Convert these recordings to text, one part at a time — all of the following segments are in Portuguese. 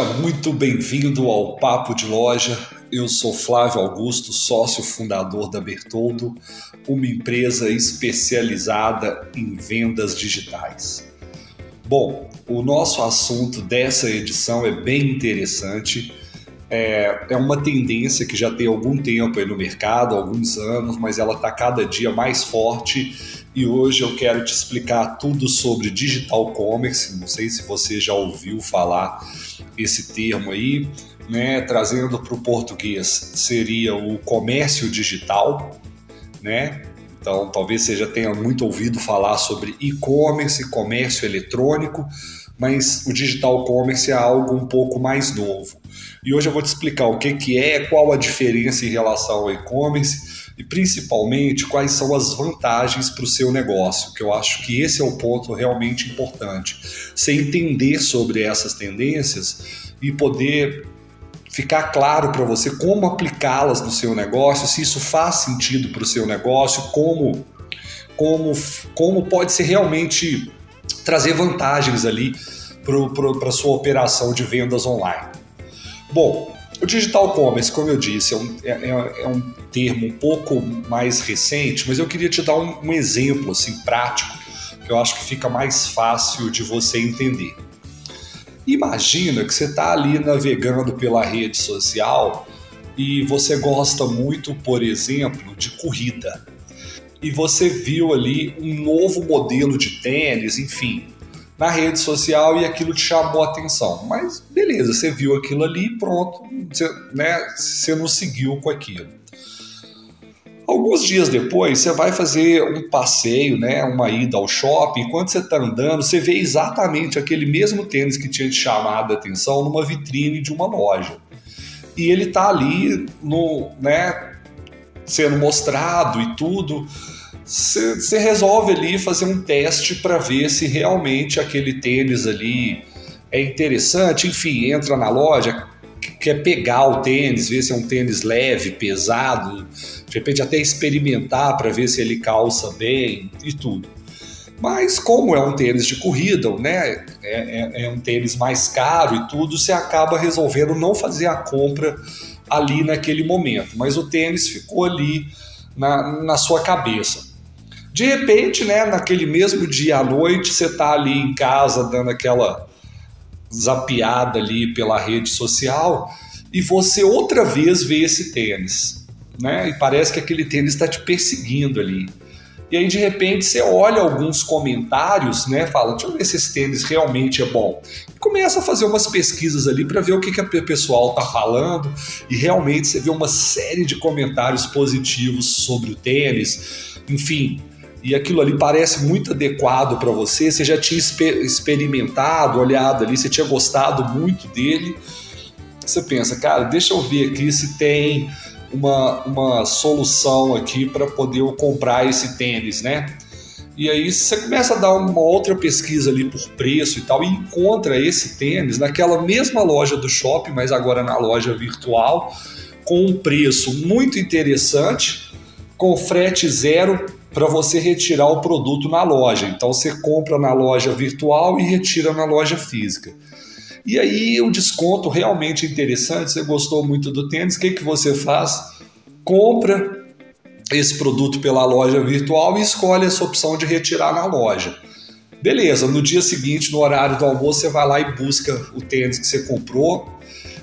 Seja muito bem-vindo ao Papo de Loja. Eu sou Flávio Augusto, sócio fundador da Bertoldo, uma empresa especializada em vendas digitais. Bom, o nosso assunto dessa edição é bem interessante. É, é uma tendência que já tem algum tempo aí no mercado, alguns anos, mas ela está cada dia mais forte e hoje eu quero te explicar tudo sobre digital commerce. Não sei se você já ouviu falar esse termo aí, né? Trazendo para o português seria o comércio digital, né? Então talvez você já tenha muito ouvido falar sobre e-commerce, comércio eletrônico, mas o digital commerce é algo um pouco mais novo. E hoje eu vou te explicar o que, que é, qual a diferença em relação ao e-commerce e principalmente quais são as vantagens para o seu negócio, que eu acho que esse é o ponto realmente importante. Você entender sobre essas tendências e poder ficar claro para você como aplicá-las no seu negócio, se isso faz sentido para o seu negócio, como, como, como pode ser realmente trazer vantagens ali para a sua operação de vendas online. Bom, o digital commerce, como eu disse, é um, é, é, é um termo um pouco mais recente, mas eu queria te dar um, um exemplo assim prático que eu acho que fica mais fácil de você entender. Imagina que você está ali navegando pela rede social e você gosta muito, por exemplo, de corrida. E você viu ali um novo modelo de tênis, enfim, na rede social e aquilo te chamou a atenção. Mas beleza, você viu aquilo ali, pronto, você, né, você não seguiu com aquilo. Alguns dias depois, você vai fazer um passeio, né, uma ida ao shopping. Enquanto você está andando, você vê exatamente aquele mesmo tênis que tinha te chamado a atenção numa vitrine de uma loja. E ele está ali no, né, sendo mostrado e tudo você resolve ali fazer um teste para ver se realmente aquele tênis ali é interessante. Enfim, entra na loja, quer pegar o tênis, ver se é um tênis leve, pesado, de repente até experimentar para ver se ele calça bem e tudo. Mas como é um tênis de corrida, né, é, é, é um tênis mais caro e tudo, você acaba resolvendo não fazer a compra ali naquele momento. Mas o tênis ficou ali na, na sua cabeça. De repente, né, naquele mesmo dia à noite, você está ali em casa dando aquela zapiada ali pela rede social e você outra vez vê esse tênis, né? E parece que aquele tênis está te perseguindo ali. E aí de repente você olha alguns comentários, né? Fala, deixa eu ver se esse tênis realmente é bom. E começa a fazer umas pesquisas ali para ver o que, que o pessoal tá falando e realmente você vê uma série de comentários positivos sobre o tênis. Enfim, e aquilo ali parece muito adequado para você, você já tinha experimentado, olhado ali, você tinha gostado muito dele. Você pensa, cara, deixa eu ver aqui se tem uma, uma solução aqui para poder eu comprar esse tênis, né? E aí você começa a dar uma outra pesquisa ali por preço e tal, e encontra esse tênis naquela mesma loja do shopping, mas agora na loja virtual, com um preço muito interessante, com frete zero para você retirar o produto na loja. Então você compra na loja virtual e retira na loja física. E aí o desconto realmente interessante, você gostou muito do tênis, o que, que você faz? Compra esse produto pela loja virtual e escolhe essa opção de retirar na loja. Beleza, no dia seguinte, no horário do almoço, você vai lá e busca o tênis que você comprou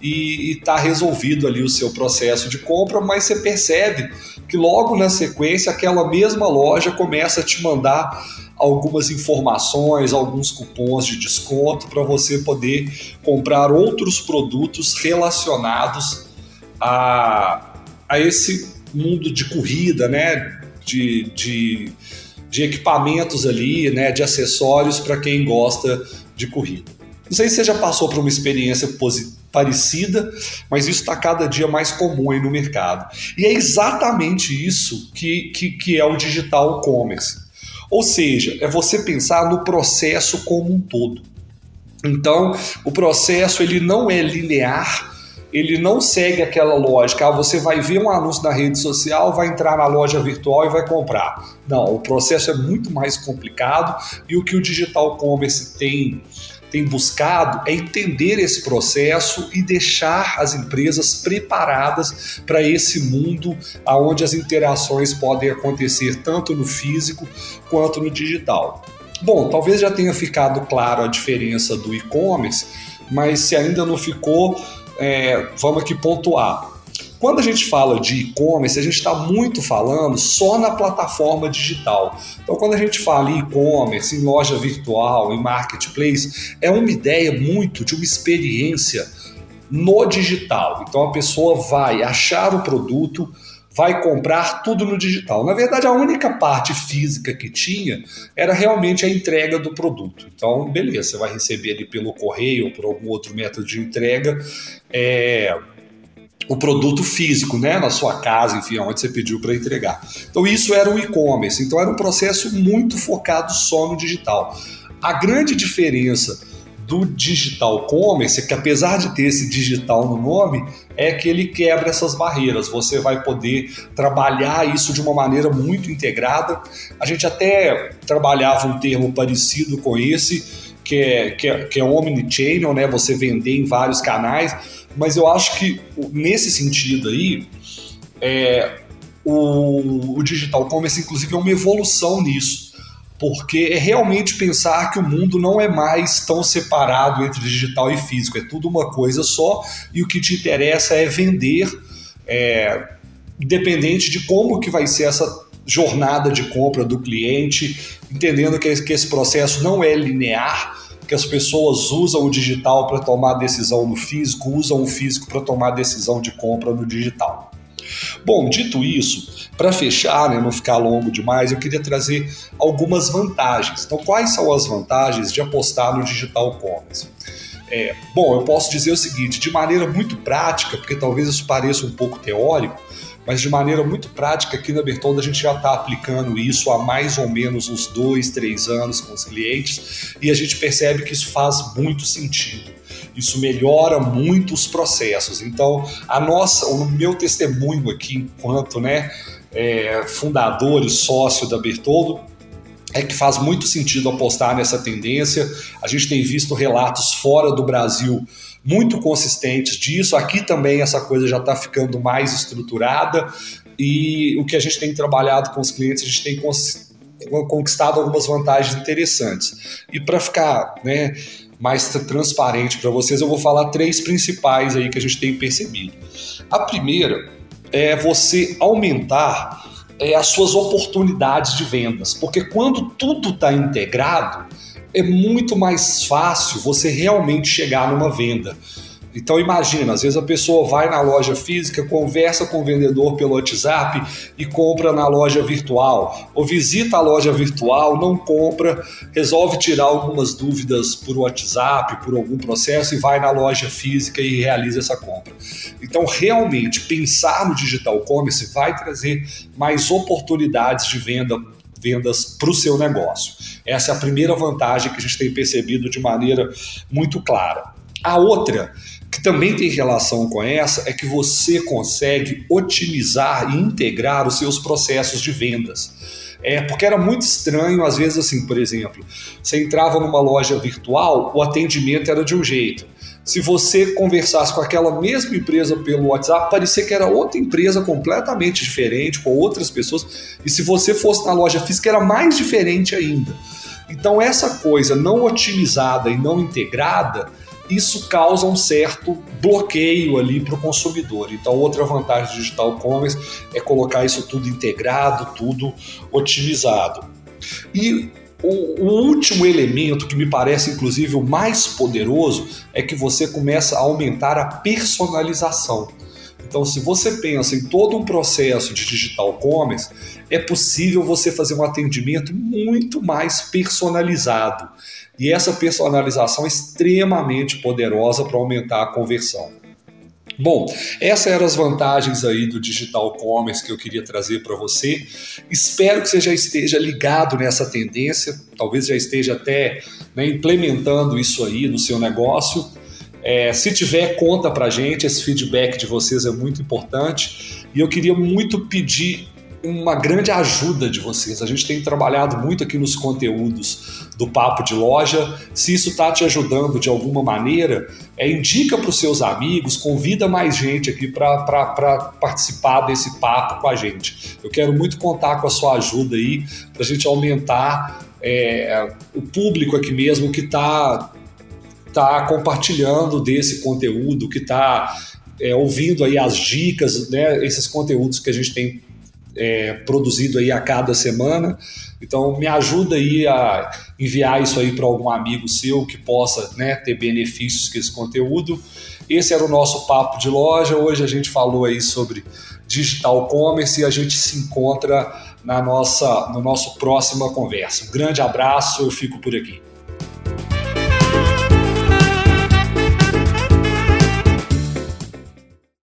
e está resolvido ali o seu processo de compra, mas você percebe que logo na sequência aquela mesma loja começa a te mandar algumas informações, alguns cupons de desconto para você poder comprar outros produtos relacionados a, a esse mundo de corrida, né? De, de, de equipamentos ali, né? De acessórios para quem gosta de corrida. Não sei se você já passou por uma experiência positiva parecida, mas isso está cada dia mais comum aí no mercado. E é exatamente isso que, que, que é o digital commerce. Ou seja, é você pensar no processo como um todo. Então, o processo ele não é linear, ele não segue aquela lógica. Ah, você vai ver um anúncio na rede social, vai entrar na loja virtual e vai comprar. Não, o processo é muito mais complicado e o que o digital commerce tem tem buscado é entender esse processo e deixar as empresas preparadas para esse mundo onde as interações podem acontecer tanto no físico quanto no digital. Bom, talvez já tenha ficado claro a diferença do e-commerce, mas se ainda não ficou, é, vamos aqui pontuar. Quando a gente fala de e-commerce, a gente está muito falando só na plataforma digital. Então, quando a gente fala em e-commerce, em loja virtual, em marketplace, é uma ideia muito de uma experiência no digital. Então, a pessoa vai achar o produto, vai comprar tudo no digital. Na verdade, a única parte física que tinha era realmente a entrega do produto. Então, beleza, você vai receber ali pelo correio ou por algum outro método de entrega. É, o produto físico, né, na sua casa, enfim, onde você pediu para entregar. Então isso era o e-commerce. Então era um processo muito focado só no digital. A grande diferença do digital commerce é que apesar de ter esse digital no nome, é que ele quebra essas barreiras. Você vai poder trabalhar isso de uma maneira muito integrada. A gente até trabalhava um termo parecido com esse, que é, que é, que é omnichannel, né? Você vender em vários canais mas eu acho que nesse sentido aí, é, o, o digital commerce, inclusive, é uma evolução nisso. Porque é realmente pensar que o mundo não é mais tão separado entre digital e físico, é tudo uma coisa só e o que te interessa é vender, é, independente de como que vai ser essa jornada de compra do cliente, entendendo que, que esse processo não é linear, que as pessoas usam o digital para tomar decisão no físico, usam o físico para tomar decisão de compra no digital. Bom, dito isso, para fechar, né, não ficar longo demais, eu queria trazer algumas vantagens. Então, quais são as vantagens de apostar no digital commerce? É, bom, eu posso dizer o seguinte, de maneira muito prática, porque talvez isso pareça um pouco teórico, mas de maneira muito prática aqui na Bertolda a gente já está aplicando isso há mais ou menos uns dois, três anos com os clientes e a gente percebe que isso faz muito sentido. Isso melhora muito os processos. Então, a nossa, o meu testemunho aqui enquanto né, é, fundador e sócio da Bertoldo é que faz muito sentido apostar nessa tendência. A gente tem visto relatos fora do Brasil muito consistentes disso. Aqui também essa coisa já está ficando mais estruturada e o que a gente tem trabalhado com os clientes, a gente tem conquistado algumas vantagens interessantes. E para ficar né, mais transparente para vocês, eu vou falar três principais aí que a gente tem percebido. A primeira é você aumentar é, as suas oportunidades de vendas, porque quando tudo está integrado, é muito mais fácil você realmente chegar numa venda. Então imagina, às vezes a pessoa vai na loja física, conversa com o vendedor pelo WhatsApp e compra na loja virtual, ou visita a loja virtual, não compra, resolve tirar algumas dúvidas por WhatsApp, por algum processo e vai na loja física e realiza essa compra. Então realmente pensar no digital commerce vai trazer mais oportunidades de venda vendas para o seu negócio. Essa é a primeira vantagem que a gente tem percebido de maneira muito clara. A outra, que também tem relação com essa, é que você consegue otimizar e integrar os seus processos de vendas. É, porque era muito estranho, às vezes, assim, por exemplo, você entrava numa loja virtual, o atendimento era de um jeito se você conversasse com aquela mesma empresa pelo WhatsApp, parecia que era outra empresa completamente diferente, com outras pessoas, e se você fosse na loja física, era mais diferente ainda. Então, essa coisa não otimizada e não integrada, isso causa um certo bloqueio ali para o consumidor. Então, outra vantagem do digital commerce é colocar isso tudo integrado, tudo otimizado. E o, último elemento que me parece, inclusive, o mais poderoso é que você começa a aumentar a personalização. Então, se você pensa em todo um processo de digital commerce, é possível você fazer um atendimento muito mais personalizado. E essa personalização é extremamente poderosa para aumentar a conversão. Bom, essas eram as vantagens aí do digital commerce que eu queria trazer para você. Espero que você já esteja ligado nessa tendência, talvez já esteja até né, implementando isso aí no seu negócio. É, se tiver, conta para gente, esse feedback de vocês é muito importante. E eu queria muito pedir uma grande ajuda de vocês. A gente tem trabalhado muito aqui nos conteúdos do Papo de Loja. Se isso está te ajudando de alguma maneira, é, indica para os seus amigos, convida mais gente aqui para participar desse papo com a gente. Eu quero muito contar com a sua ajuda aí para a gente aumentar é, o público aqui mesmo que está tá compartilhando desse conteúdo, que está é, ouvindo aí as dicas, né, esses conteúdos que a gente tem é, produzido aí a cada semana. Então me ajuda aí a enviar isso aí para algum amigo seu que possa né, ter benefícios com esse conteúdo. Esse era o nosso papo de loja. Hoje a gente falou aí sobre digital commerce e a gente se encontra na nossa no nosso próxima conversa. Um grande abraço, eu fico por aqui.